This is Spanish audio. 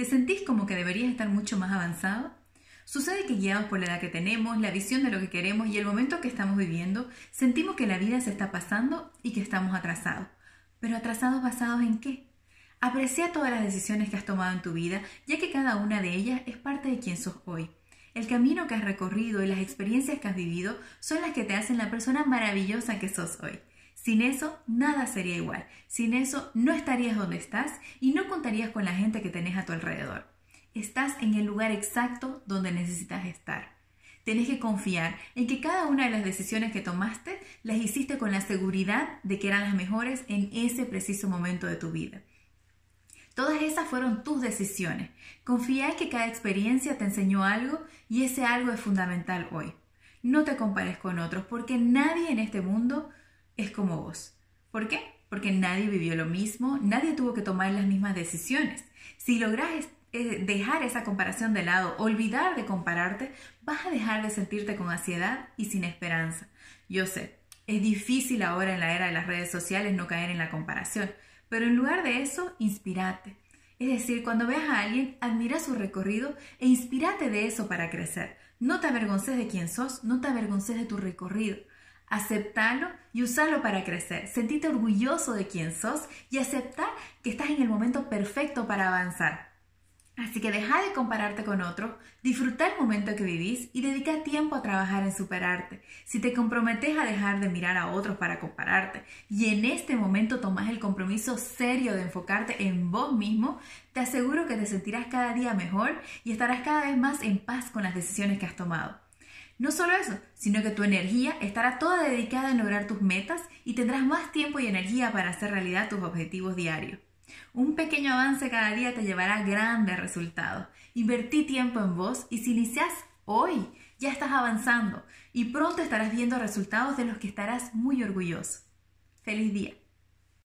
¿Te sentís como que deberías estar mucho más avanzado? Sucede que guiados por la edad que tenemos, la visión de lo que queremos y el momento que estamos viviendo, sentimos que la vida se está pasando y que estamos atrasados. Pero atrasados basados en qué? Aprecia todas las decisiones que has tomado en tu vida, ya que cada una de ellas es parte de quien sos hoy. El camino que has recorrido y las experiencias que has vivido son las que te hacen la persona maravillosa que sos hoy. Sin eso, nada sería igual. Sin eso, no estarías donde estás y no contarías con la gente que tenés a tu alrededor. Estás en el lugar exacto donde necesitas estar. Tenés que confiar en que cada una de las decisiones que tomaste las hiciste con la seguridad de que eran las mejores en ese preciso momento de tu vida. Todas esas fueron tus decisiones. Confía en que cada experiencia te enseñó algo y ese algo es fundamental hoy. No te compares con otros porque nadie en este mundo es como vos. ¿Por qué? Porque nadie vivió lo mismo, nadie tuvo que tomar las mismas decisiones. Si logras eh, dejar esa comparación de lado, olvidar de compararte, vas a dejar de sentirte con ansiedad y sin esperanza. Yo sé, es difícil ahora en la era de las redes sociales no caer en la comparación, pero en lugar de eso, inspirate. Es decir, cuando veas a alguien, admira su recorrido e inspirate de eso para crecer. No te avergonces de quién sos, no te avergonces de tu recorrido. Aceptalo y usalo para crecer. Sentite orgulloso de quién sos y aceptar que estás en el momento perfecto para avanzar. Así que deja de compararte con otros, disfruta el momento que vivís y dedica tiempo a trabajar en superarte. Si te comprometes a dejar de mirar a otros para compararte y en este momento tomas el compromiso serio de enfocarte en vos mismo, te aseguro que te sentirás cada día mejor y estarás cada vez más en paz con las decisiones que has tomado. No solo eso, sino que tu energía estará toda dedicada en lograr tus metas y tendrás más tiempo y energía para hacer realidad tus objetivos diarios. Un pequeño avance cada día te llevará a grandes resultados. Invertí tiempo en vos y si inicias hoy, ya estás avanzando y pronto estarás viendo resultados de los que estarás muy orgulloso. ¡Feliz día!